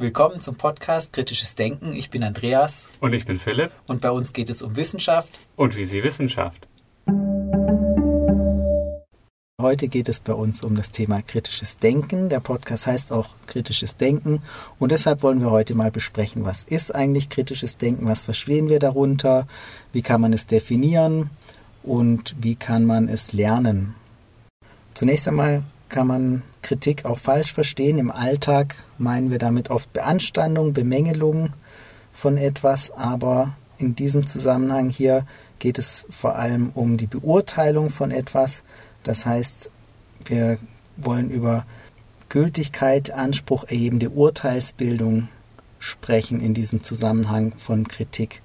Willkommen zum Podcast Kritisches Denken. Ich bin Andreas. Und ich bin Philipp. Und bei uns geht es um Wissenschaft. Und wie sie Wissenschaft. Heute geht es bei uns um das Thema kritisches Denken. Der Podcast heißt auch kritisches Denken. Und deshalb wollen wir heute mal besprechen, was ist eigentlich kritisches Denken, was verstehen wir darunter, wie kann man es definieren und wie kann man es lernen. Zunächst einmal kann man Kritik auch falsch verstehen. Im Alltag meinen wir damit oft Beanstandung, Bemängelung von etwas, aber in diesem Zusammenhang hier geht es vor allem um die Beurteilung von etwas. Das heißt, wir wollen über Gültigkeit, Anspruch erhebende Urteilsbildung sprechen in diesem Zusammenhang von Kritik.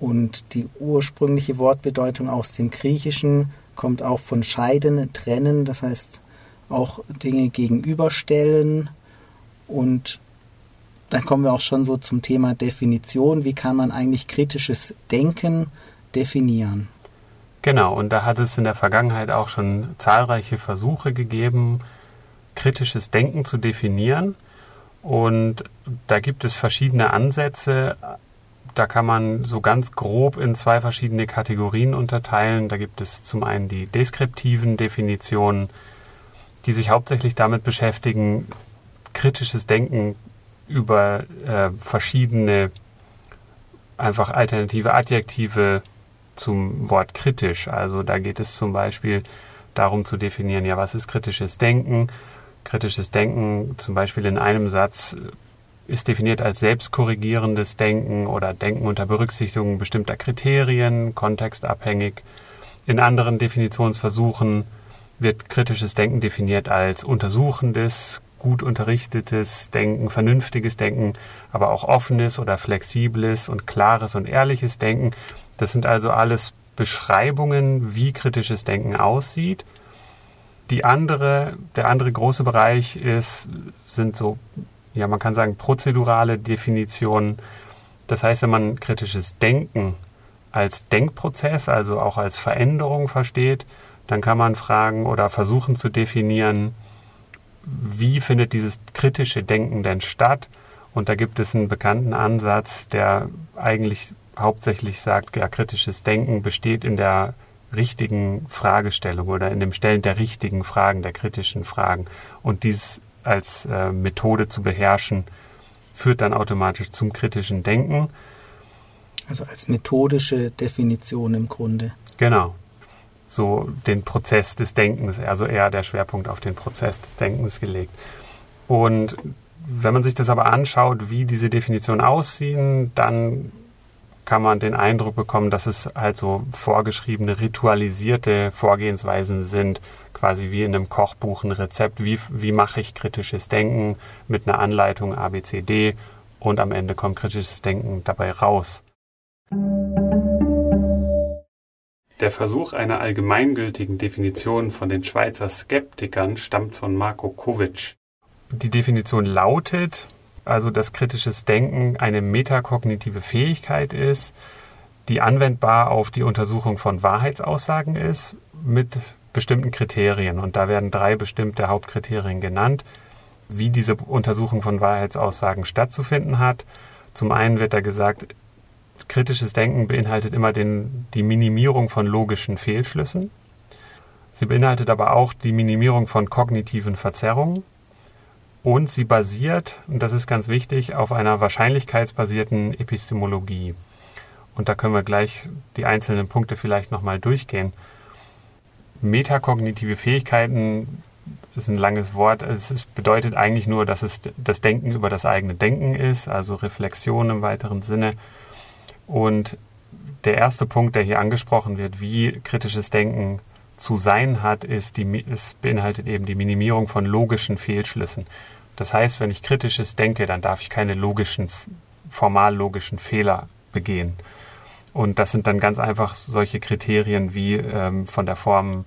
Und die ursprüngliche Wortbedeutung aus dem Griechischen kommt auch von scheiden, trennen, das heißt auch Dinge gegenüberstellen und dann kommen wir auch schon so zum Thema Definition. Wie kann man eigentlich kritisches Denken definieren? Genau, und da hat es in der Vergangenheit auch schon zahlreiche Versuche gegeben, kritisches Denken zu definieren. Und da gibt es verschiedene Ansätze. Da kann man so ganz grob in zwei verschiedene Kategorien unterteilen. Da gibt es zum einen die deskriptiven Definitionen, die sich hauptsächlich damit beschäftigen, kritisches Denken über äh, verschiedene einfach alternative Adjektive zum Wort kritisch. Also da geht es zum Beispiel darum zu definieren, ja, was ist kritisches Denken? Kritisches Denken zum Beispiel in einem Satz ist definiert als selbstkorrigierendes Denken oder Denken unter Berücksichtigung bestimmter Kriterien, kontextabhängig. In anderen Definitionsversuchen wird kritisches Denken definiert als untersuchendes, gut unterrichtetes Denken, vernünftiges Denken, aber auch offenes oder flexibles und klares und ehrliches Denken. Das sind also alles Beschreibungen, wie kritisches Denken aussieht. Die andere, der andere große Bereich ist, sind so, ja, man kann sagen, prozedurale Definitionen. Das heißt, wenn man kritisches Denken als Denkprozess, also auch als Veränderung versteht, dann kann man fragen oder versuchen zu definieren, wie findet dieses kritische Denken denn statt? Und da gibt es einen bekannten Ansatz, der eigentlich hauptsächlich sagt, ja, kritisches Denken besteht in der richtigen Fragestellung oder in dem Stellen der richtigen Fragen, der kritischen Fragen. Und dies als äh, Methode zu beherrschen, führt dann automatisch zum kritischen Denken. Also als methodische Definition im Grunde. Genau so den Prozess des Denkens, also eher der Schwerpunkt auf den Prozess des Denkens gelegt. Und wenn man sich das aber anschaut, wie diese Definitionen aussehen, dann kann man den Eindruck bekommen, dass es halt so vorgeschriebene, ritualisierte Vorgehensweisen sind, quasi wie in einem Kochbuch ein Rezept, wie, wie mache ich kritisches Denken mit einer Anleitung ABCD und am Ende kommt kritisches Denken dabei raus. Der Versuch einer allgemeingültigen Definition von den Schweizer Skeptikern stammt von Marko Kovic. Die Definition lautet, also dass kritisches Denken eine metakognitive Fähigkeit ist, die anwendbar auf die Untersuchung von Wahrheitsaussagen ist, mit bestimmten Kriterien. Und da werden drei bestimmte Hauptkriterien genannt, wie diese Untersuchung von Wahrheitsaussagen stattzufinden hat. Zum einen wird da gesagt, kritisches Denken beinhaltet immer den, die Minimierung von logischen Fehlschlüssen. Sie beinhaltet aber auch die Minimierung von kognitiven Verzerrungen. Und sie basiert, und das ist ganz wichtig, auf einer wahrscheinlichkeitsbasierten Epistemologie. Und da können wir gleich die einzelnen Punkte vielleicht nochmal durchgehen. Metakognitive Fähigkeiten ist ein langes Wort. Es bedeutet eigentlich nur, dass es das Denken über das eigene Denken ist, also Reflexion im weiteren Sinne. Und der erste Punkt, der hier angesprochen wird, wie kritisches Denken zu sein hat, ist die, es beinhaltet eben die Minimierung von logischen Fehlschlüssen. Das heißt, wenn ich kritisches denke, dann darf ich keine logischen, formal logischen Fehler begehen. Und das sind dann ganz einfach solche Kriterien wie ähm, von der Form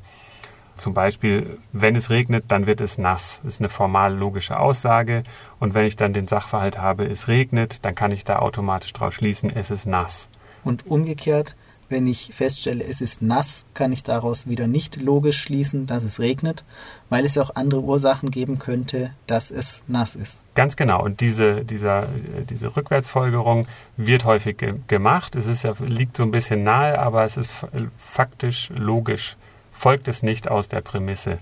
zum Beispiel, wenn es regnet, dann wird es nass. Das ist eine formal logische Aussage. Und wenn ich dann den Sachverhalt habe, es regnet, dann kann ich da automatisch draus schließen, es ist nass. Und umgekehrt, Wenn ich feststelle, es ist nass, kann ich daraus wieder nicht logisch schließen, dass es regnet, weil es auch andere Ursachen geben könnte, dass es nass ist. Ganz genau. Und diese, dieser, diese Rückwärtsfolgerung wird häufig ge gemacht. Es ist ja, liegt so ein bisschen nahe, aber es ist faktisch logisch. Folgt es nicht aus der Prämisse.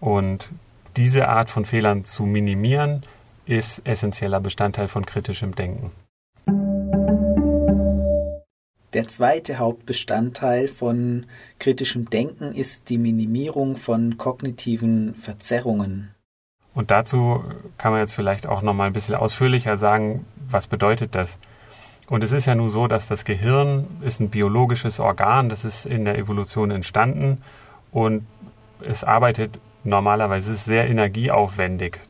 Und diese Art von Fehlern zu minimieren, ist essentieller Bestandteil von kritischem Denken. Der zweite Hauptbestandteil von kritischem Denken ist die Minimierung von kognitiven Verzerrungen. Und dazu kann man jetzt vielleicht auch noch mal ein bisschen ausführlicher sagen, was bedeutet das? Und es ist ja nun so, dass das Gehirn ist ein biologisches Organ, das ist in der Evolution entstanden und es arbeitet normalerweise ist sehr energieaufwendig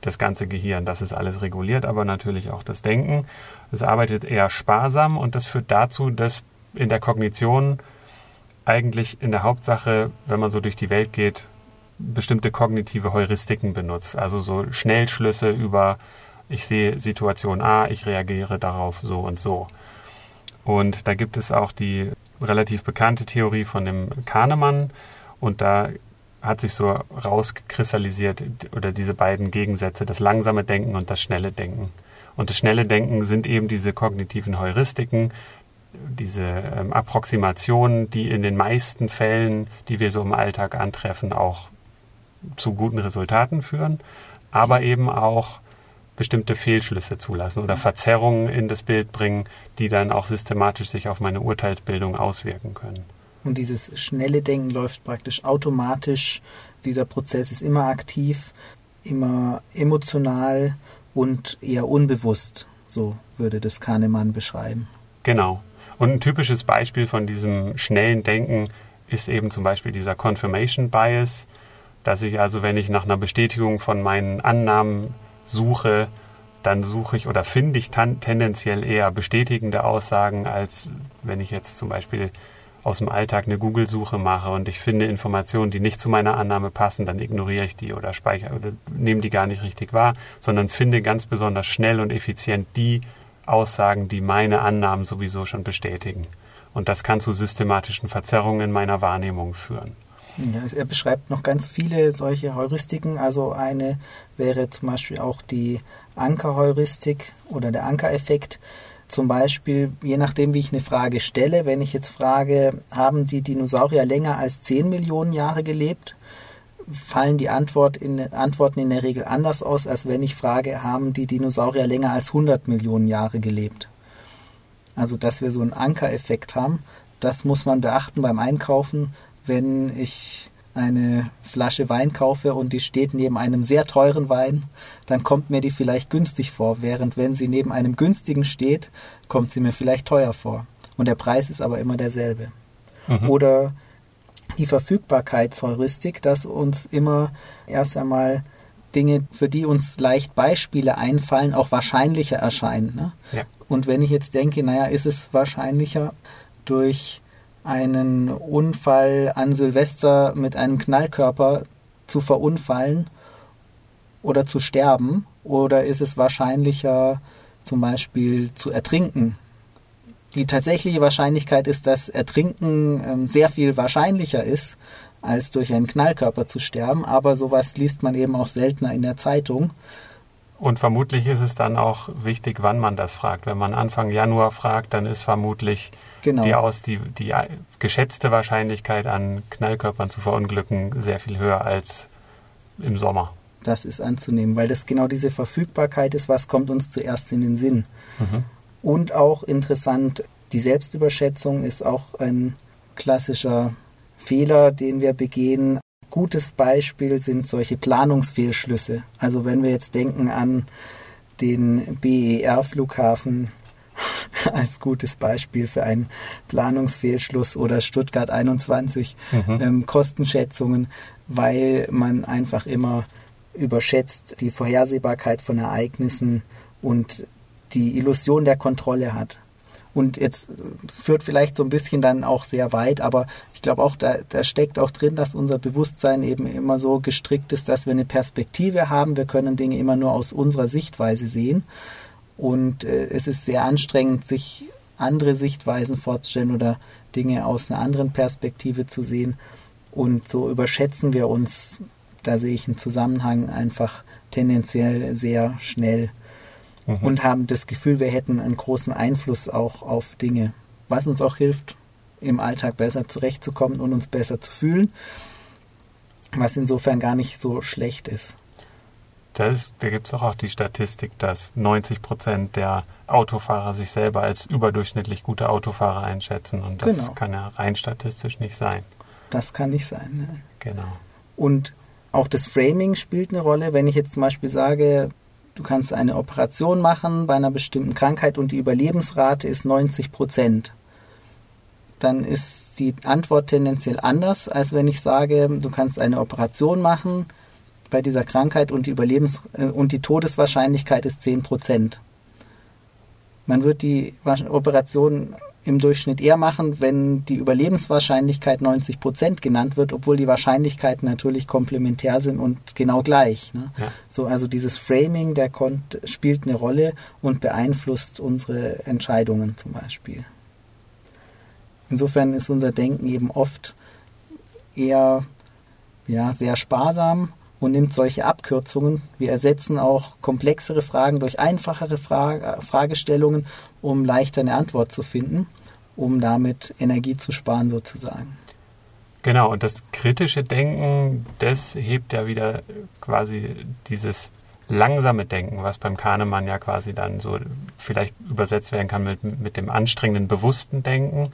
das ganze Gehirn. Das ist alles reguliert, aber natürlich auch das Denken. Es arbeitet eher sparsam und das führt dazu, dass in der Kognition eigentlich in der Hauptsache, wenn man so durch die Welt geht, bestimmte kognitive Heuristiken benutzt. Also so Schnellschlüsse über, ich sehe Situation A, ich reagiere darauf so und so. Und da gibt es auch die relativ bekannte Theorie von dem Kahnemann. Und da hat sich so rauskristallisiert oder diese beiden Gegensätze, das langsame Denken und das schnelle Denken. Und das schnelle Denken sind eben diese kognitiven Heuristiken, diese ähm, Approximationen, die in den meisten Fällen, die wir so im Alltag antreffen, auch zu guten Resultaten führen, aber eben auch bestimmte Fehlschlüsse zulassen oder Verzerrungen in das Bild bringen, die dann auch systematisch sich auf meine Urteilsbildung auswirken können. Und dieses schnelle Denken läuft praktisch automatisch. Dieser Prozess ist immer aktiv, immer emotional und eher unbewusst. So würde das Kahnemann beschreiben. Genau. Und ein typisches Beispiel von diesem schnellen Denken ist eben zum Beispiel dieser Confirmation Bias, dass ich also, wenn ich nach einer Bestätigung von meinen Annahmen suche, dann suche ich oder finde ich tendenziell eher bestätigende Aussagen, als wenn ich jetzt zum Beispiel aus dem Alltag eine Google-Suche mache und ich finde Informationen, die nicht zu meiner Annahme passen, dann ignoriere ich die oder speichere oder nehme die gar nicht richtig wahr, sondern finde ganz besonders schnell und effizient die Aussagen, die meine Annahmen sowieso schon bestätigen. Und das kann zu systematischen Verzerrungen in meiner Wahrnehmung führen. Ja, er beschreibt noch ganz viele solche Heuristiken. Also eine wäre zum Beispiel auch die Ankerheuristik oder der Ankereffekt. Zum Beispiel, je nachdem, wie ich eine Frage stelle, wenn ich jetzt frage, haben die Dinosaurier länger als 10 Millionen Jahre gelebt, fallen die Antwort in, Antworten in der Regel anders aus, als wenn ich frage, haben die Dinosaurier länger als 100 Millionen Jahre gelebt. Also, dass wir so einen Ankereffekt haben, das muss man beachten beim Einkaufen, wenn ich eine Flasche Wein kaufe und die steht neben einem sehr teuren Wein, dann kommt mir die vielleicht günstig vor, während wenn sie neben einem günstigen steht, kommt sie mir vielleicht teuer vor. Und der Preis ist aber immer derselbe. Mhm. Oder die Verfügbarkeitsheuristik, dass uns immer erst einmal Dinge, für die uns leicht Beispiele einfallen, auch wahrscheinlicher erscheinen. Ne? Ja. Und wenn ich jetzt denke, naja, ist es wahrscheinlicher durch einen Unfall an Silvester mit einem Knallkörper zu verunfallen oder zu sterben? Oder ist es wahrscheinlicher, zum Beispiel zu ertrinken? Die tatsächliche Wahrscheinlichkeit ist, dass Ertrinken ähm, sehr viel wahrscheinlicher ist, als durch einen Knallkörper zu sterben. Aber sowas liest man eben auch seltener in der Zeitung. Und vermutlich ist es dann auch wichtig, wann man das fragt. Wenn man Anfang Januar fragt, dann ist vermutlich genau. die, aus, die, die geschätzte Wahrscheinlichkeit an Knallkörpern zu verunglücken sehr viel höher als im Sommer. Das ist anzunehmen, weil das genau diese Verfügbarkeit ist, was kommt uns zuerst in den Sinn. Mhm. Und auch interessant, die Selbstüberschätzung ist auch ein klassischer Fehler, den wir begehen gutes Beispiel sind solche Planungsfehlschlüsse. Also wenn wir jetzt denken an den BER-Flughafen als gutes Beispiel für einen Planungsfehlschluss oder Stuttgart 21 mhm. ähm, Kostenschätzungen, weil man einfach immer überschätzt die Vorhersehbarkeit von Ereignissen und die Illusion der Kontrolle hat. Und jetzt führt vielleicht so ein bisschen dann auch sehr weit, aber ich glaube auch, da, da steckt auch drin, dass unser Bewusstsein eben immer so gestrickt ist, dass wir eine Perspektive haben. Wir können Dinge immer nur aus unserer Sichtweise sehen. Und äh, es ist sehr anstrengend, sich andere Sichtweisen vorzustellen oder Dinge aus einer anderen Perspektive zu sehen. Und so überschätzen wir uns, da sehe ich einen Zusammenhang einfach tendenziell sehr schnell mhm. und haben das Gefühl, wir hätten einen großen Einfluss auch auf Dinge, was uns auch hilft, im Alltag besser zurechtzukommen und uns besser zu fühlen, was insofern gar nicht so schlecht ist. Das, da gibt es auch, auch die Statistik, dass 90 Prozent der Autofahrer sich selber als überdurchschnittlich gute Autofahrer einschätzen. Und das genau. kann ja rein statistisch nicht sein. Das kann nicht sein. Ne? Genau. Und auch das Framing spielt eine Rolle. Wenn ich jetzt zum Beispiel sage, du kannst eine Operation machen bei einer bestimmten Krankheit und die Überlebensrate ist 90 Prozent, dann ist die Antwort tendenziell anders, als wenn ich sage, du kannst eine Operation machen bei dieser Krankheit und die Überlebens- äh, und die Todeswahrscheinlichkeit ist 10 Prozent. Man wird die Operation im Durchschnitt eher machen, wenn die Überlebenswahrscheinlichkeit 90 Prozent genannt wird, obwohl die Wahrscheinlichkeiten natürlich komplementär sind und genau gleich. Ne? Ja. So, also dieses Framing, der spielt eine Rolle und beeinflusst unsere Entscheidungen zum Beispiel. Insofern ist unser Denken eben oft eher ja, sehr sparsam und nimmt solche Abkürzungen. Wir ersetzen auch komplexere Fragen durch einfachere Fra Fragestellungen, um leichter eine Antwort zu finden, um damit Energie zu sparen sozusagen. Genau, und das kritische Denken, das hebt ja wieder quasi dieses langsame Denken, was beim Kahnemann ja quasi dann so vielleicht übersetzt werden kann mit, mit dem anstrengenden, bewussten Denken.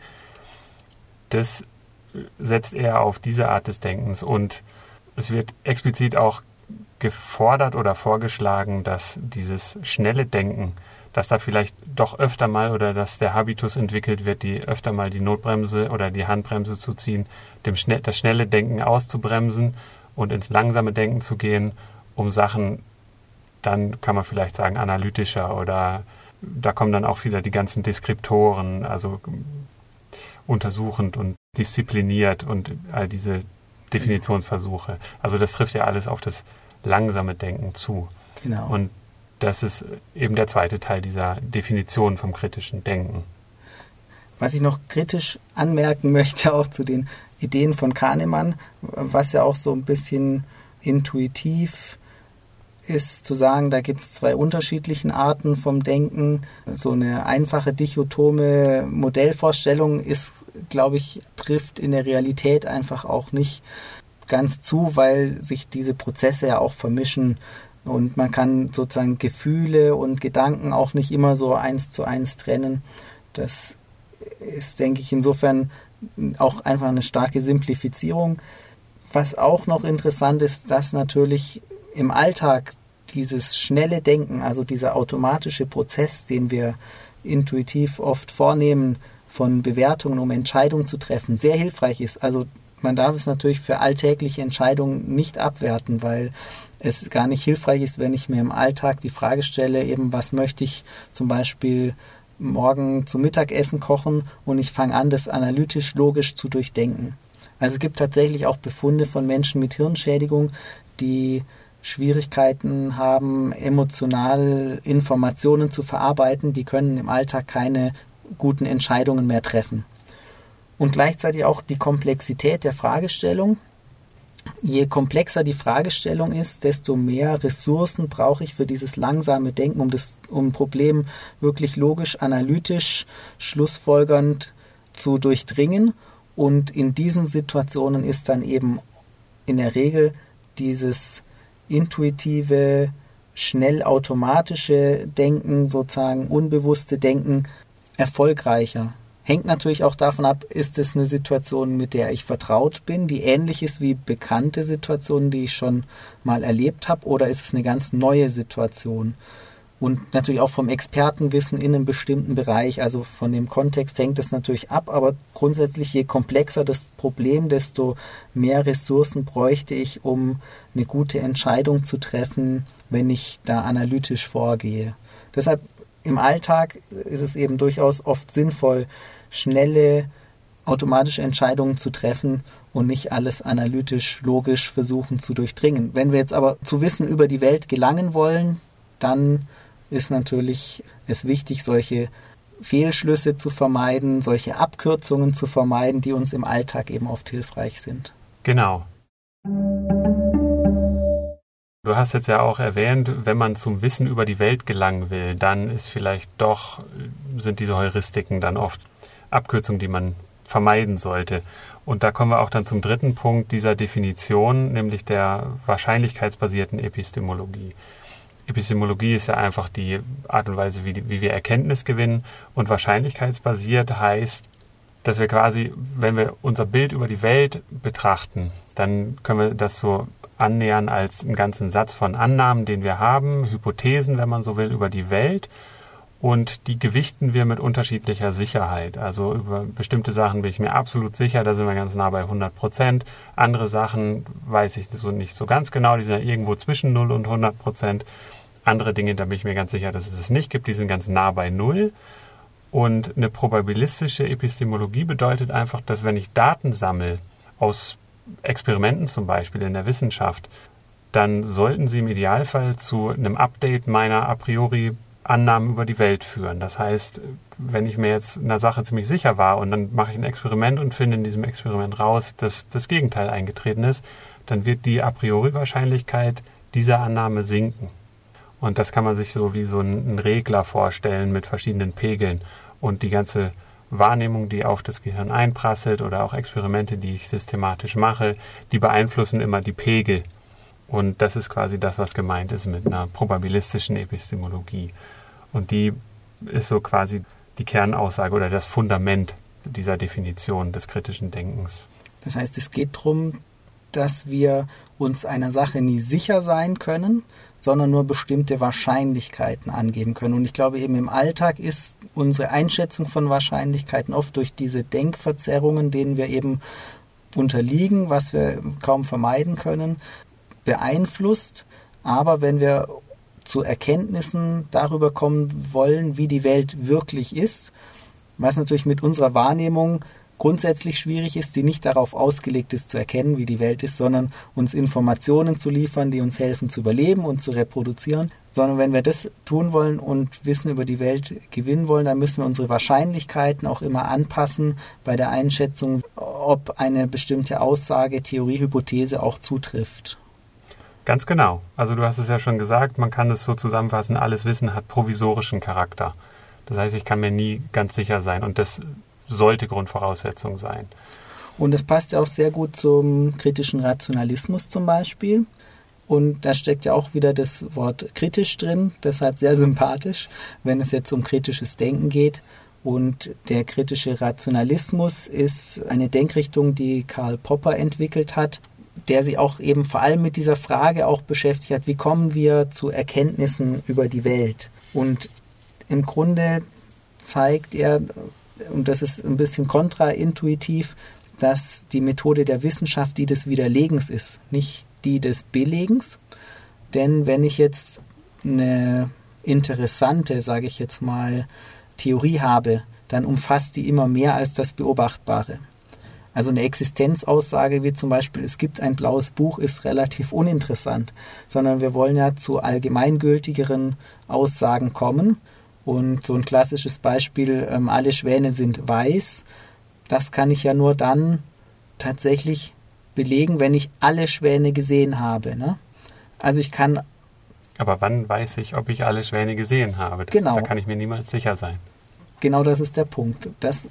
Das setzt eher auf diese Art des Denkens und es wird explizit auch gefordert oder vorgeschlagen, dass dieses schnelle Denken, dass da vielleicht doch öfter mal oder dass der Habitus entwickelt wird, die öfter mal die Notbremse oder die Handbremse zu ziehen, dem schnell, das schnelle Denken auszubremsen und ins langsame Denken zu gehen, um Sachen dann kann man vielleicht sagen analytischer oder da kommen dann auch wieder die ganzen Deskriptoren, also untersuchend und diszipliniert und all diese Definitionsversuche. Also das trifft ja alles auf das langsame Denken zu. Genau. Und das ist eben der zweite Teil dieser Definition vom kritischen Denken. Was ich noch kritisch anmerken möchte, auch zu den Ideen von Kahnemann, was ja auch so ein bisschen intuitiv ist zu sagen, da gibt es zwei unterschiedliche Arten vom Denken. So eine einfache dichotome Modellvorstellung ist, glaube ich, trifft in der Realität einfach auch nicht ganz zu, weil sich diese Prozesse ja auch vermischen und man kann sozusagen Gefühle und Gedanken auch nicht immer so eins zu eins trennen. Das ist, denke ich, insofern auch einfach eine starke Simplifizierung. Was auch noch interessant ist, dass natürlich im Alltag dieses schnelle Denken, also dieser automatische Prozess, den wir intuitiv oft vornehmen, von Bewertungen, um Entscheidungen zu treffen, sehr hilfreich ist. Also man darf es natürlich für alltägliche Entscheidungen nicht abwerten, weil es gar nicht hilfreich ist, wenn ich mir im Alltag die Frage stelle, eben was möchte ich zum Beispiel morgen zum Mittagessen kochen und ich fange an, das analytisch logisch zu durchdenken. Also es gibt tatsächlich auch Befunde von Menschen mit Hirnschädigung, die Schwierigkeiten haben, emotional Informationen zu verarbeiten, die können im Alltag keine guten Entscheidungen mehr treffen. Und gleichzeitig auch die Komplexität der Fragestellung. Je komplexer die Fragestellung ist, desto mehr Ressourcen brauche ich für dieses langsame Denken, um das um Problem wirklich logisch, analytisch, schlussfolgernd zu durchdringen. Und in diesen Situationen ist dann eben in der Regel dieses intuitive, schnell automatische Denken, sozusagen unbewusste Denken erfolgreicher. Hängt natürlich auch davon ab, ist es eine Situation, mit der ich vertraut bin, die ähnlich ist wie bekannte Situationen, die ich schon mal erlebt habe, oder ist es eine ganz neue Situation? und natürlich auch vom Expertenwissen in einem bestimmten Bereich, also von dem Kontext hängt es natürlich ab, aber grundsätzlich je komplexer das Problem, desto mehr Ressourcen bräuchte ich, um eine gute Entscheidung zu treffen, wenn ich da analytisch vorgehe. Deshalb im Alltag ist es eben durchaus oft sinnvoll, schnelle automatische Entscheidungen zu treffen und nicht alles analytisch, logisch versuchen zu durchdringen. Wenn wir jetzt aber zu Wissen über die Welt gelangen wollen, dann ist natürlich es wichtig, solche Fehlschlüsse zu vermeiden, solche Abkürzungen zu vermeiden, die uns im Alltag eben oft hilfreich sind. Genau. Du hast jetzt ja auch erwähnt, wenn man zum Wissen über die Welt gelangen will, dann ist vielleicht doch, sind diese Heuristiken dann oft Abkürzungen, die man vermeiden sollte. Und da kommen wir auch dann zum dritten Punkt dieser Definition, nämlich der wahrscheinlichkeitsbasierten Epistemologie. Epistemologie ist ja einfach die Art und Weise, wie, wie wir Erkenntnis gewinnen. Und wahrscheinlichkeitsbasiert heißt, dass wir quasi, wenn wir unser Bild über die Welt betrachten, dann können wir das so annähern als einen ganzen Satz von Annahmen, den wir haben, Hypothesen, wenn man so will, über die Welt. Und die gewichten wir mit unterschiedlicher Sicherheit. Also über bestimmte Sachen bin ich mir absolut sicher, da sind wir ganz nah bei 100 Prozent. Andere Sachen weiß ich so nicht so ganz genau, die sind ja irgendwo zwischen 0 und 100 Prozent. Andere Dinge, da bin ich mir ganz sicher, dass es es nicht gibt, die sind ganz nah bei Null. Und eine probabilistische Epistemologie bedeutet einfach, dass wenn ich Daten sammle, aus Experimenten zum Beispiel in der Wissenschaft, dann sollten sie im Idealfall zu einem Update meiner a priori Annahmen über die Welt führen. Das heißt, wenn ich mir jetzt einer Sache ziemlich sicher war und dann mache ich ein Experiment und finde in diesem Experiment raus, dass das Gegenteil eingetreten ist, dann wird die a priori Wahrscheinlichkeit dieser Annahme sinken. Und das kann man sich so wie so einen Regler vorstellen mit verschiedenen Pegeln. Und die ganze Wahrnehmung, die auf das Gehirn einprasselt oder auch Experimente, die ich systematisch mache, die beeinflussen immer die Pegel. Und das ist quasi das, was gemeint ist mit einer probabilistischen Epistemologie. Und die ist so quasi die Kernaussage oder das Fundament dieser Definition des kritischen Denkens. Das heißt, es geht darum, dass wir uns einer Sache nie sicher sein können, sondern nur bestimmte Wahrscheinlichkeiten angeben können. Und ich glaube, eben im Alltag ist unsere Einschätzung von Wahrscheinlichkeiten oft durch diese Denkverzerrungen, denen wir eben unterliegen, was wir kaum vermeiden können, beeinflusst. Aber wenn wir zu Erkenntnissen darüber kommen wollen, wie die Welt wirklich ist, was natürlich mit unserer Wahrnehmung grundsätzlich schwierig ist, die nicht darauf ausgelegt ist, zu erkennen, wie die Welt ist, sondern uns Informationen zu liefern, die uns helfen zu überleben und zu reproduzieren. Sondern wenn wir das tun wollen und Wissen über die Welt gewinnen wollen, dann müssen wir unsere Wahrscheinlichkeiten auch immer anpassen bei der Einschätzung, ob eine bestimmte Aussage, Theorie, Hypothese auch zutrifft. Ganz genau. Also du hast es ja schon gesagt, man kann es so zusammenfassen, alles Wissen hat provisorischen Charakter. Das heißt, ich kann mir nie ganz sicher sein. Und das sollte Grundvoraussetzung sein. Und es passt ja auch sehr gut zum kritischen Rationalismus zum Beispiel. Und da steckt ja auch wieder das Wort kritisch drin, deshalb sehr sympathisch, wenn es jetzt um kritisches Denken geht. Und der kritische Rationalismus ist eine Denkrichtung, die Karl Popper entwickelt hat, der sich auch eben vor allem mit dieser Frage auch beschäftigt hat, wie kommen wir zu Erkenntnissen über die Welt? Und im Grunde zeigt er und das ist ein bisschen kontraintuitiv, dass die Methode der Wissenschaft die des Widerlegens ist, nicht die des Belegens. Denn wenn ich jetzt eine interessante, sage ich jetzt mal, Theorie habe, dann umfasst die immer mehr als das Beobachtbare. Also eine Existenzaussage wie zum Beispiel, es gibt ein blaues Buch, ist relativ uninteressant, sondern wir wollen ja zu allgemeingültigeren Aussagen kommen. Und so ein klassisches Beispiel, ähm, alle Schwäne sind weiß, das kann ich ja nur dann tatsächlich belegen, wenn ich alle Schwäne gesehen habe. Ne? Also ich kann. Aber wann weiß ich, ob ich alle Schwäne gesehen habe? Das, genau. Da kann ich mir niemals sicher sein. Genau das ist der Punkt. Das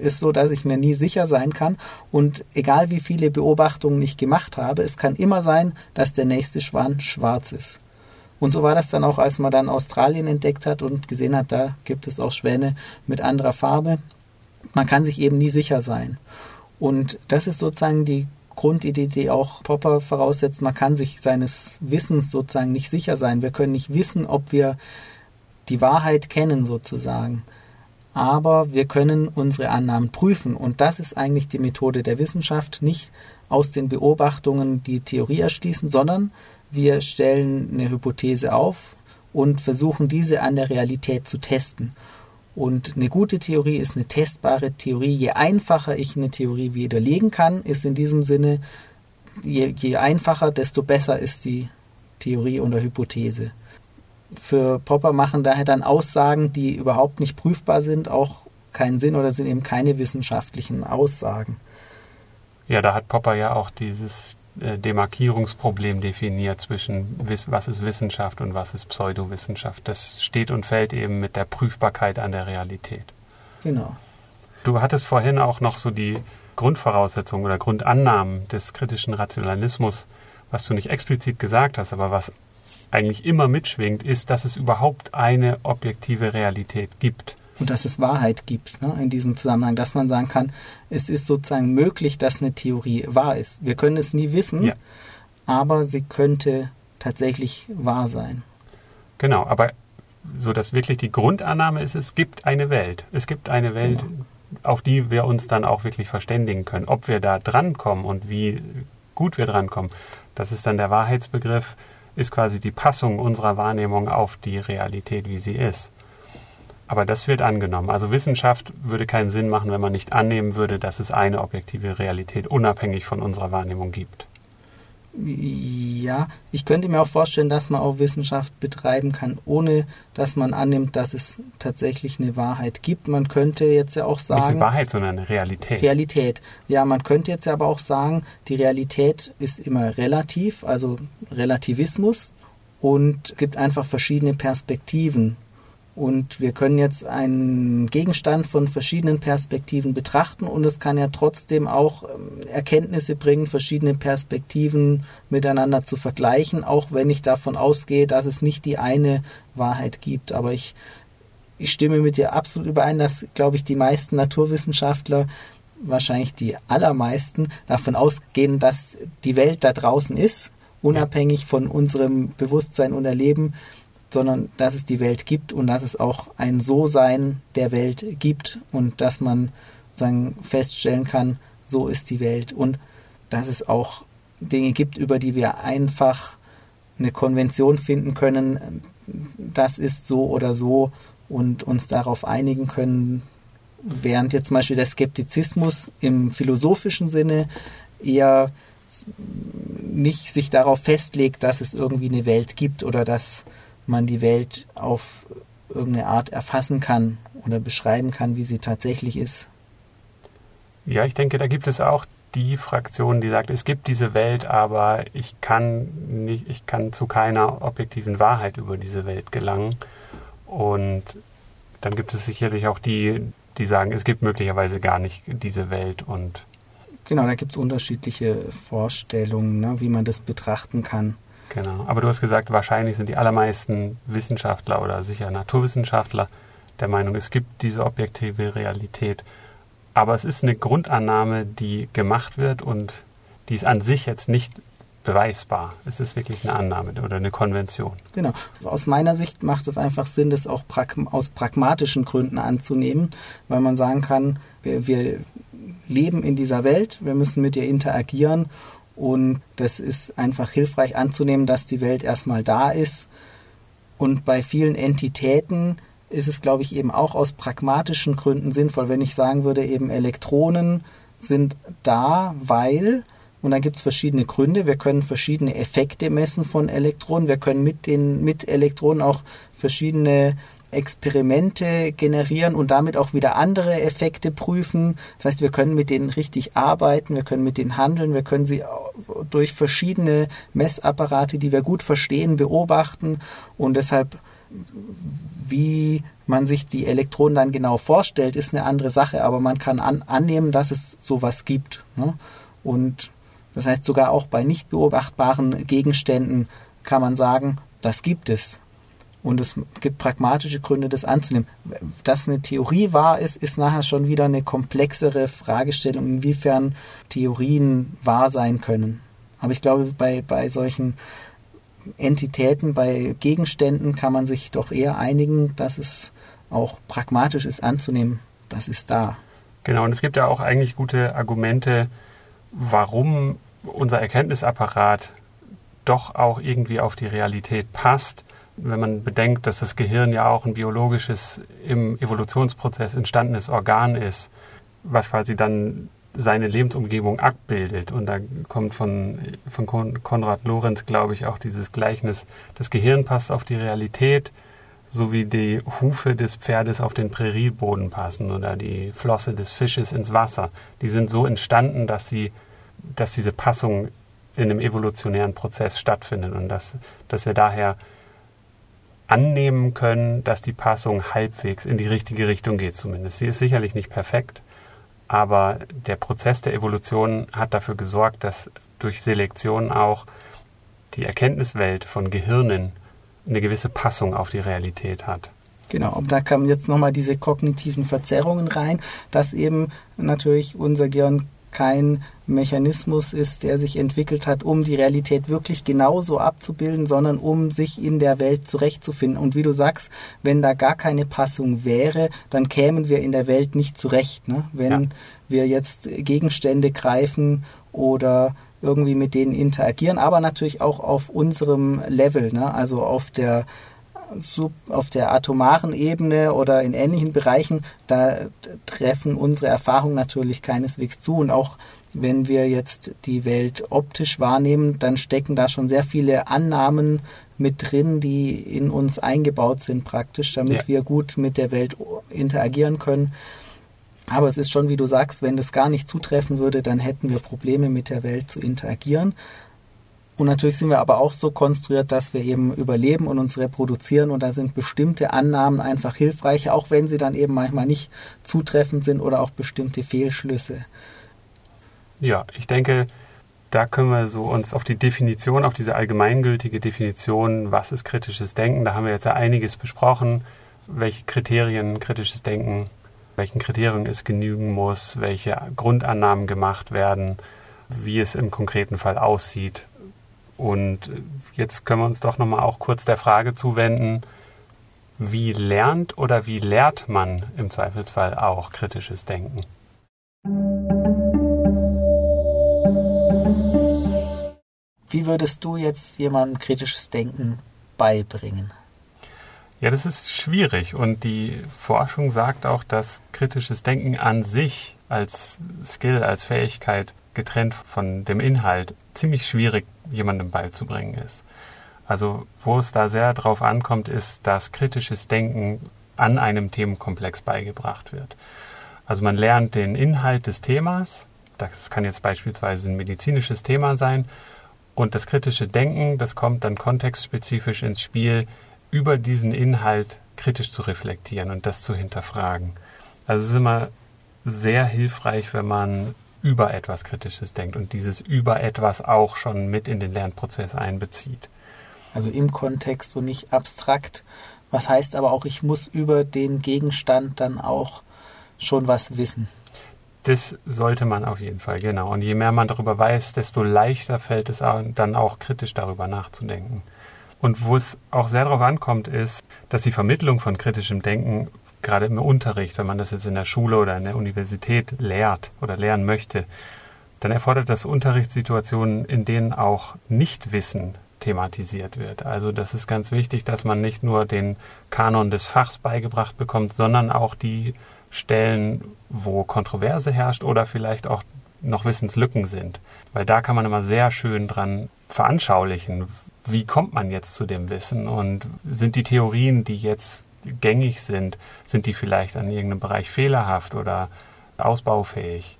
ist so, dass ich mir nie sicher sein kann. Und egal wie viele Beobachtungen ich gemacht habe, es kann immer sein, dass der nächste Schwan schwarz ist. Und so war das dann auch, als man dann Australien entdeckt hat und gesehen hat, da gibt es auch Schwäne mit anderer Farbe. Man kann sich eben nie sicher sein. Und das ist sozusagen die Grundidee, die auch Popper voraussetzt. Man kann sich seines Wissens sozusagen nicht sicher sein. Wir können nicht wissen, ob wir die Wahrheit kennen sozusagen. Aber wir können unsere Annahmen prüfen. Und das ist eigentlich die Methode der Wissenschaft. Nicht aus den Beobachtungen die Theorie erschließen, sondern wir stellen eine Hypothese auf und versuchen diese an der Realität zu testen. Und eine gute Theorie ist eine testbare Theorie. Je einfacher ich eine Theorie widerlegen kann, ist in diesem Sinne, je, je einfacher, desto besser ist die Theorie oder Hypothese. Für Popper machen daher dann Aussagen, die überhaupt nicht prüfbar sind, auch keinen Sinn oder sind eben keine wissenschaftlichen Aussagen. Ja, da hat Popper ja auch dieses äh, Demarkierungsproblem definiert zwischen was ist Wissenschaft und was ist Pseudowissenschaft. Das steht und fällt eben mit der Prüfbarkeit an der Realität. Genau. Du hattest vorhin auch noch so die Grundvoraussetzungen oder Grundannahmen des kritischen Rationalismus, was du nicht explizit gesagt hast, aber was eigentlich immer mitschwingt, ist, dass es überhaupt eine objektive Realität gibt. Und dass es Wahrheit gibt ne, in diesem Zusammenhang, dass man sagen kann, es ist sozusagen möglich, dass eine Theorie wahr ist. Wir können es nie wissen, ja. aber sie könnte tatsächlich wahr sein. Genau, aber so dass wirklich die Grundannahme ist, es gibt eine Welt. Es gibt eine Welt, genau. auf die wir uns dann auch wirklich verständigen können. Ob wir da drankommen und wie gut wir drankommen, das ist dann der Wahrheitsbegriff, ist quasi die Passung unserer Wahrnehmung auf die Realität, wie sie ist. Aber das wird angenommen. Also Wissenschaft würde keinen Sinn machen, wenn man nicht annehmen würde, dass es eine objektive Realität unabhängig von unserer Wahrnehmung gibt. Ja, ich könnte mir auch vorstellen, dass man auch Wissenschaft betreiben kann, ohne dass man annimmt, dass es tatsächlich eine Wahrheit gibt. Man könnte jetzt ja auch sagen. Nicht eine Wahrheit, sondern eine Realität. Realität. Ja, man könnte jetzt aber auch sagen, die Realität ist immer relativ, also Relativismus und gibt einfach verschiedene Perspektiven und wir können jetzt einen Gegenstand von verschiedenen Perspektiven betrachten und es kann ja trotzdem auch ähm, Erkenntnisse bringen, verschiedene Perspektiven miteinander zu vergleichen, auch wenn ich davon ausgehe, dass es nicht die eine Wahrheit gibt. Aber ich, ich stimme mit dir absolut überein, dass, glaube ich, die meisten Naturwissenschaftler wahrscheinlich die allermeisten davon ausgehen, dass die Welt da draußen ist, unabhängig von unserem Bewusstsein und Erleben sondern dass es die Welt gibt und dass es auch ein So-Sein der Welt gibt und dass man sagen, feststellen kann, so ist die Welt und dass es auch Dinge gibt, über die wir einfach eine Konvention finden können, das ist so oder so und uns darauf einigen können, während jetzt zum Beispiel der Skeptizismus im philosophischen Sinne eher nicht sich darauf festlegt, dass es irgendwie eine Welt gibt oder dass man die Welt auf irgendeine Art erfassen kann oder beschreiben kann, wie sie tatsächlich ist. Ja, ich denke, da gibt es auch die Fraktion, die sagt, es gibt diese Welt, aber ich kann nicht, ich kann zu keiner objektiven Wahrheit über diese Welt gelangen. Und dann gibt es sicherlich auch die, die sagen, es gibt möglicherweise gar nicht diese Welt und Genau, da gibt es unterschiedliche Vorstellungen, ne, wie man das betrachten kann. Genau. Aber du hast gesagt, wahrscheinlich sind die allermeisten Wissenschaftler oder sicher Naturwissenschaftler der Meinung, es gibt diese objektive Realität. Aber es ist eine Grundannahme, die gemacht wird und die ist an sich jetzt nicht beweisbar. Es ist wirklich eine Annahme oder eine Konvention. Genau. Aus meiner Sicht macht es einfach Sinn, das auch aus pragmatischen Gründen anzunehmen, weil man sagen kann, wir, wir leben in dieser Welt, wir müssen mit ihr interagieren und das ist einfach hilfreich anzunehmen, dass die Welt erstmal da ist. Und bei vielen Entitäten ist es, glaube ich, eben auch aus pragmatischen Gründen sinnvoll, wenn ich sagen würde, eben Elektronen sind da, weil, und dann gibt es verschiedene Gründe, wir können verschiedene Effekte messen von Elektronen, wir können mit den mit Elektronen auch verschiedene Experimente generieren und damit auch wieder andere Effekte prüfen. Das heißt, wir können mit denen richtig arbeiten, wir können mit denen handeln, wir können sie durch verschiedene Messapparate, die wir gut verstehen, beobachten und deshalb, wie man sich die Elektronen dann genau vorstellt, ist eine andere Sache, aber man kann an, annehmen, dass es sowas gibt. Ne? Und das heißt, sogar auch bei nicht beobachtbaren Gegenständen kann man sagen, das gibt es. Und es gibt pragmatische Gründe, das anzunehmen. Dass eine Theorie wahr ist, ist nachher schon wieder eine komplexere Fragestellung, inwiefern Theorien wahr sein können. Aber ich glaube, bei, bei solchen Entitäten, bei Gegenständen kann man sich doch eher einigen, dass es auch pragmatisch ist anzunehmen, das ist da. Genau, und es gibt ja auch eigentlich gute Argumente, warum unser Erkenntnisapparat doch auch irgendwie auf die Realität passt wenn man bedenkt, dass das Gehirn ja auch ein biologisches, im Evolutionsprozess entstandenes Organ ist, was quasi dann seine Lebensumgebung abbildet. Und da kommt von, von Konrad Lorenz, glaube ich, auch dieses Gleichnis, das Gehirn passt auf die Realität, so wie die Hufe des Pferdes auf den Prärieboden passen oder die Flosse des Fisches ins Wasser. Die sind so entstanden, dass sie, dass diese Passung in einem evolutionären Prozess stattfindet und dass, dass wir daher annehmen können, dass die Passung halbwegs in die richtige Richtung geht zumindest. Sie ist sicherlich nicht perfekt, aber der Prozess der Evolution hat dafür gesorgt, dass durch Selektion auch die Erkenntniswelt von Gehirnen eine gewisse Passung auf die Realität hat. Genau, und da kamen jetzt nochmal diese kognitiven Verzerrungen rein, dass eben natürlich unser Gehirn kein Mechanismus ist, der sich entwickelt hat, um die Realität wirklich genauso abzubilden, sondern um sich in der Welt zurechtzufinden. Und wie du sagst, wenn da gar keine Passung wäre, dann kämen wir in der Welt nicht zurecht. Ne? Wenn ja. wir jetzt Gegenstände greifen oder irgendwie mit denen interagieren, aber natürlich auch auf unserem Level, ne? also auf der auf der atomaren Ebene oder in ähnlichen Bereichen, da treffen unsere Erfahrungen natürlich keineswegs zu. Und auch wenn wir jetzt die Welt optisch wahrnehmen, dann stecken da schon sehr viele Annahmen mit drin, die in uns eingebaut sind praktisch, damit ja. wir gut mit der Welt interagieren können. Aber es ist schon, wie du sagst, wenn das gar nicht zutreffen würde, dann hätten wir Probleme mit der Welt zu interagieren. Und natürlich sind wir aber auch so konstruiert, dass wir eben überleben und uns reproduzieren und da sind bestimmte Annahmen einfach hilfreich, auch wenn sie dann eben manchmal nicht zutreffend sind oder auch bestimmte Fehlschlüsse. Ja, ich denke, da können wir so uns auf die Definition, auf diese allgemeingültige Definition, was ist kritisches Denken, da haben wir jetzt ja einiges besprochen, welche Kriterien kritisches Denken welchen Kriterien es genügen muss, welche Grundannahmen gemacht werden, wie es im konkreten Fall aussieht. Und jetzt können wir uns doch nochmal auch kurz der Frage zuwenden, wie lernt oder wie lehrt man im Zweifelsfall auch kritisches Denken? Wie würdest du jetzt jemandem kritisches Denken beibringen? Ja, das ist schwierig und die Forschung sagt auch, dass kritisches Denken an sich als Skill, als Fähigkeit getrennt von dem Inhalt ziemlich schwierig jemandem beizubringen ist. Also wo es da sehr drauf ankommt, ist, dass kritisches Denken an einem Themenkomplex beigebracht wird. Also man lernt den Inhalt des Themas, das kann jetzt beispielsweise ein medizinisches Thema sein, und das kritische Denken, das kommt dann kontextspezifisch ins Spiel, über diesen Inhalt kritisch zu reflektieren und das zu hinterfragen. Also es ist immer sehr hilfreich, wenn man über etwas Kritisches denkt und dieses über etwas auch schon mit in den Lernprozess einbezieht. Also im Kontext und nicht abstrakt. Was heißt aber auch, ich muss über den Gegenstand dann auch schon was wissen. Das sollte man auf jeden Fall, genau. Und je mehr man darüber weiß, desto leichter fällt es dann auch kritisch darüber nachzudenken. Und wo es auch sehr darauf ankommt, ist, dass die Vermittlung von kritischem Denken gerade im Unterricht, wenn man das jetzt in der Schule oder in der Universität lehrt oder lernen möchte, dann erfordert das Unterrichtssituationen, in denen auch Nichtwissen thematisiert wird. Also das ist ganz wichtig, dass man nicht nur den Kanon des Fachs beigebracht bekommt, sondern auch die Stellen, wo Kontroverse herrscht oder vielleicht auch noch Wissenslücken sind. Weil da kann man immer sehr schön dran veranschaulichen, wie kommt man jetzt zu dem Wissen und sind die Theorien, die jetzt gängig sind, sind die vielleicht an irgendeinem Bereich fehlerhaft oder ausbaufähig?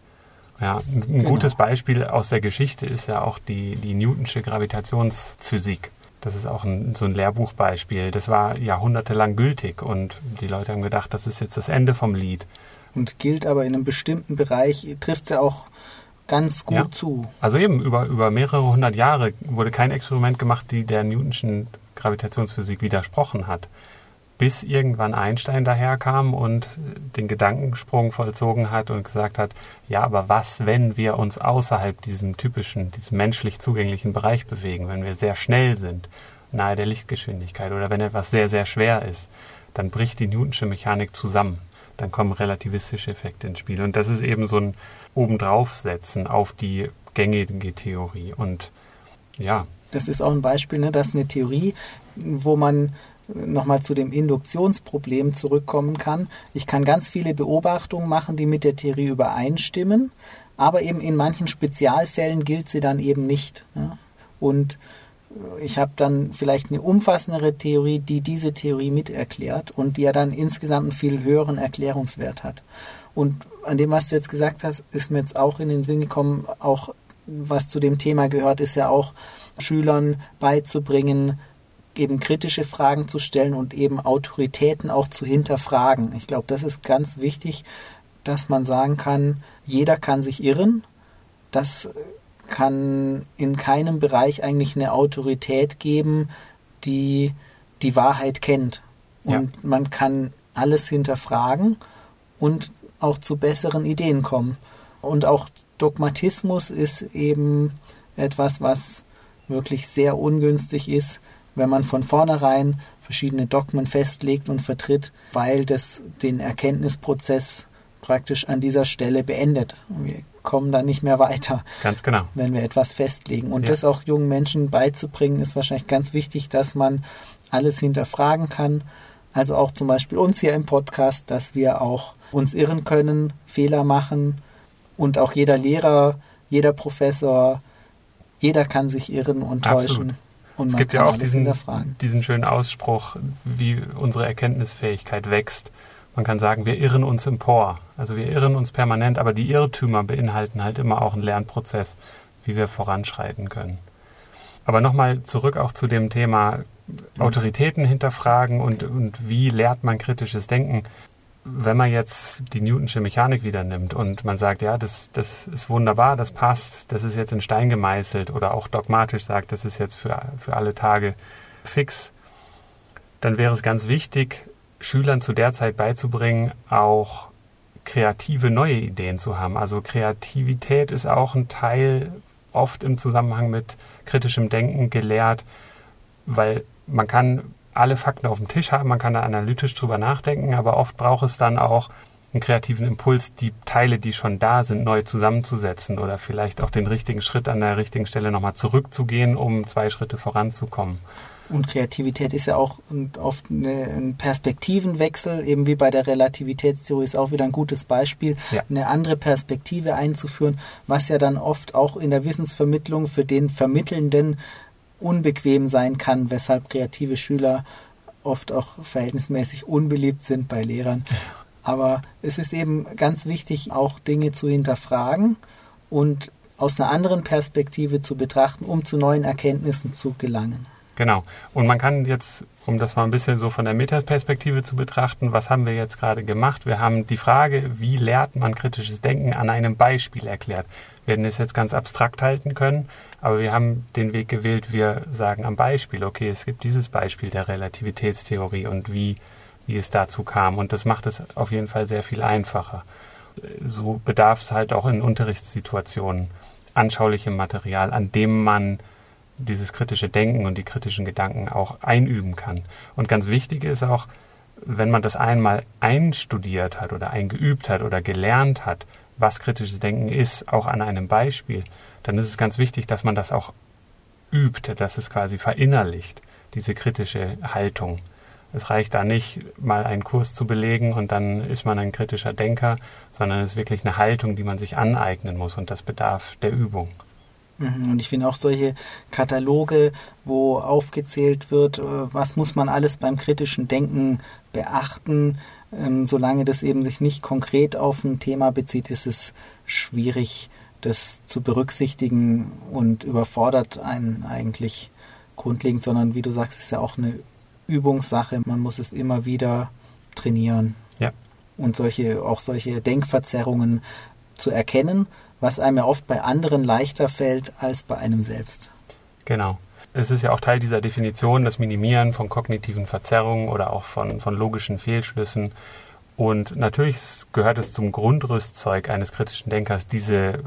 Ja, ein genau. gutes Beispiel aus der Geschichte ist ja auch die, die Newtonsche Gravitationsphysik. Das ist auch ein, so ein Lehrbuchbeispiel. Das war jahrhundertelang gültig und die Leute haben gedacht, das ist jetzt das Ende vom Lied. Und gilt aber in einem bestimmten Bereich, trifft es ja auch ganz gut ja. zu. Also eben über, über mehrere hundert Jahre wurde kein Experiment gemacht, die der Newtonschen Gravitationsphysik widersprochen hat. Bis irgendwann Einstein daherkam und den Gedankensprung vollzogen hat und gesagt hat, ja, aber was, wenn wir uns außerhalb diesem typischen, diesem menschlich zugänglichen Bereich bewegen, wenn wir sehr schnell sind, nahe der Lichtgeschwindigkeit oder wenn etwas sehr, sehr schwer ist, dann bricht die Newtonsche Mechanik zusammen. Dann kommen relativistische Effekte ins Spiel. Und das ist eben so ein obendrauf setzen auf die gängige Theorie. Und ja. Das ist auch ein Beispiel, ne, dass eine Theorie, wo man nochmal zu dem Induktionsproblem zurückkommen kann. Ich kann ganz viele Beobachtungen machen, die mit der Theorie übereinstimmen, Aber eben in manchen Spezialfällen gilt sie dann eben nicht. Ja? Und ich habe dann vielleicht eine umfassendere Theorie, die diese Theorie mit erklärt und die ja dann insgesamt einen viel höheren Erklärungswert hat. Und an dem, was du jetzt gesagt hast, ist mir jetzt auch in den Sinn gekommen, auch was zu dem Thema gehört, ist ja auch Schülern beizubringen, eben kritische Fragen zu stellen und eben Autoritäten auch zu hinterfragen. Ich glaube, das ist ganz wichtig, dass man sagen kann, jeder kann sich irren. Das kann in keinem Bereich eigentlich eine Autorität geben, die die Wahrheit kennt. Und ja. man kann alles hinterfragen und auch zu besseren Ideen kommen. Und auch Dogmatismus ist eben etwas, was wirklich sehr ungünstig ist, wenn man von vornherein verschiedene Dogmen festlegt und vertritt, weil das den Erkenntnisprozess praktisch an dieser Stelle beendet. Wir kommen da nicht mehr weiter. Ganz genau. Wenn wir etwas festlegen. Und ja. das auch jungen Menschen beizubringen, ist wahrscheinlich ganz wichtig, dass man alles hinterfragen kann. Also auch zum Beispiel uns hier im Podcast, dass wir auch uns irren können, Fehler machen und auch jeder Lehrer, jeder Professor, jeder kann sich irren und täuschen. Und es gibt ja auch diesen, diesen schönen Ausspruch, wie unsere Erkenntnisfähigkeit wächst. Man kann sagen, wir irren uns empor. Also wir irren uns permanent, aber die Irrtümer beinhalten halt immer auch einen Lernprozess, wie wir voranschreiten können. Aber nochmal zurück auch zu dem Thema Autoritäten hinterfragen und, und wie lehrt man kritisches Denken. Wenn man jetzt die Newtonsche Mechanik wieder nimmt und man sagt, ja, das, das ist wunderbar, das passt, das ist jetzt in Stein gemeißelt oder auch dogmatisch sagt, das ist jetzt für, für alle Tage fix, dann wäre es ganz wichtig, Schülern zu der Zeit beizubringen, auch kreative neue Ideen zu haben. Also Kreativität ist auch ein Teil oft im Zusammenhang mit kritischem Denken gelehrt, weil man kann alle Fakten auf dem Tisch haben, man kann da analytisch drüber nachdenken, aber oft braucht es dann auch einen kreativen Impuls, die Teile, die schon da sind, neu zusammenzusetzen oder vielleicht auch den richtigen Schritt an der richtigen Stelle nochmal zurückzugehen, um zwei Schritte voranzukommen. Und Kreativität ist ja auch oft ein Perspektivenwechsel, eben wie bei der Relativitätstheorie ist auch wieder ein gutes Beispiel, ja. eine andere Perspektive einzuführen, was ja dann oft auch in der Wissensvermittlung für den Vermittelnden unbequem sein kann, weshalb kreative Schüler oft auch verhältnismäßig unbeliebt sind bei Lehrern. Aber es ist eben ganz wichtig, auch Dinge zu hinterfragen und aus einer anderen Perspektive zu betrachten, um zu neuen Erkenntnissen zu gelangen. Genau. Und man kann jetzt, um das mal ein bisschen so von der Metaperspektive zu betrachten, was haben wir jetzt gerade gemacht? Wir haben die Frage, wie lehrt man kritisches Denken an einem Beispiel erklärt. Wir hätten es jetzt ganz abstrakt halten können, aber wir haben den Weg gewählt, wir sagen am Beispiel, okay, es gibt dieses Beispiel der Relativitätstheorie und wie, wie es dazu kam. Und das macht es auf jeden Fall sehr viel einfacher. So bedarf es halt auch in Unterrichtssituationen anschaulichem Material, an dem man dieses kritische Denken und die kritischen Gedanken auch einüben kann. Und ganz wichtig ist auch, wenn man das einmal einstudiert hat oder eingeübt hat oder gelernt hat, was kritisches Denken ist, auch an einem Beispiel, dann ist es ganz wichtig, dass man das auch übt, dass es quasi verinnerlicht, diese kritische Haltung. Es reicht da nicht, mal einen Kurs zu belegen und dann ist man ein kritischer Denker, sondern es ist wirklich eine Haltung, die man sich aneignen muss und das bedarf der Übung. Mhm, und ich finde auch solche Kataloge, wo aufgezählt wird, äh, was muss man alles beim kritischen Denken beachten, ähm, solange das eben sich nicht konkret auf ein Thema bezieht, ist es schwierig, das zu berücksichtigen und überfordert einen eigentlich grundlegend, sondern wie du sagst, ist ja auch eine Übungssache. Man muss es immer wieder trainieren. Ja. Und solche, auch solche Denkverzerrungen zu erkennen was einem ja oft bei anderen leichter fällt als bei einem selbst. Genau. Es ist ja auch Teil dieser Definition, das Minimieren von kognitiven Verzerrungen oder auch von, von logischen Fehlschlüssen. Und natürlich gehört es zum Grundrüstzeug eines kritischen Denkers, diese,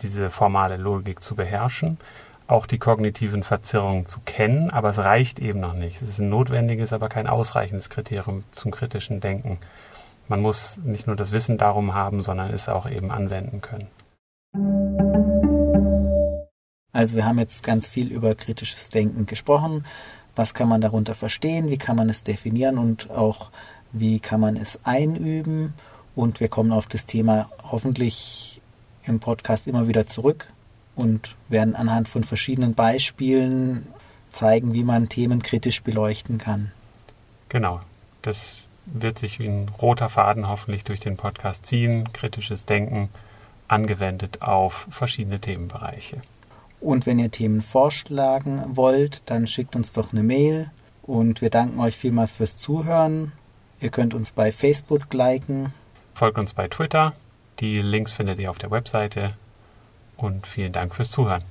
diese formale Logik zu beherrschen, auch die kognitiven Verzerrungen zu kennen, aber es reicht eben noch nicht. Es ist ein notwendiges, aber kein ausreichendes Kriterium zum kritischen Denken. Man muss nicht nur das Wissen darum haben, sondern es auch eben anwenden können. Also wir haben jetzt ganz viel über kritisches Denken gesprochen. Was kann man darunter verstehen? Wie kann man es definieren und auch wie kann man es einüben? Und wir kommen auf das Thema hoffentlich im Podcast immer wieder zurück und werden anhand von verschiedenen Beispielen zeigen, wie man Themen kritisch beleuchten kann. Genau, das wird sich wie ein roter Faden hoffentlich durch den Podcast ziehen. Kritisches Denken angewendet auf verschiedene Themenbereiche. Und wenn ihr Themen vorschlagen wollt, dann schickt uns doch eine Mail. Und wir danken euch vielmals fürs Zuhören. Ihr könnt uns bei Facebook liken. Folgt uns bei Twitter. Die Links findet ihr auf der Webseite. Und vielen Dank fürs Zuhören.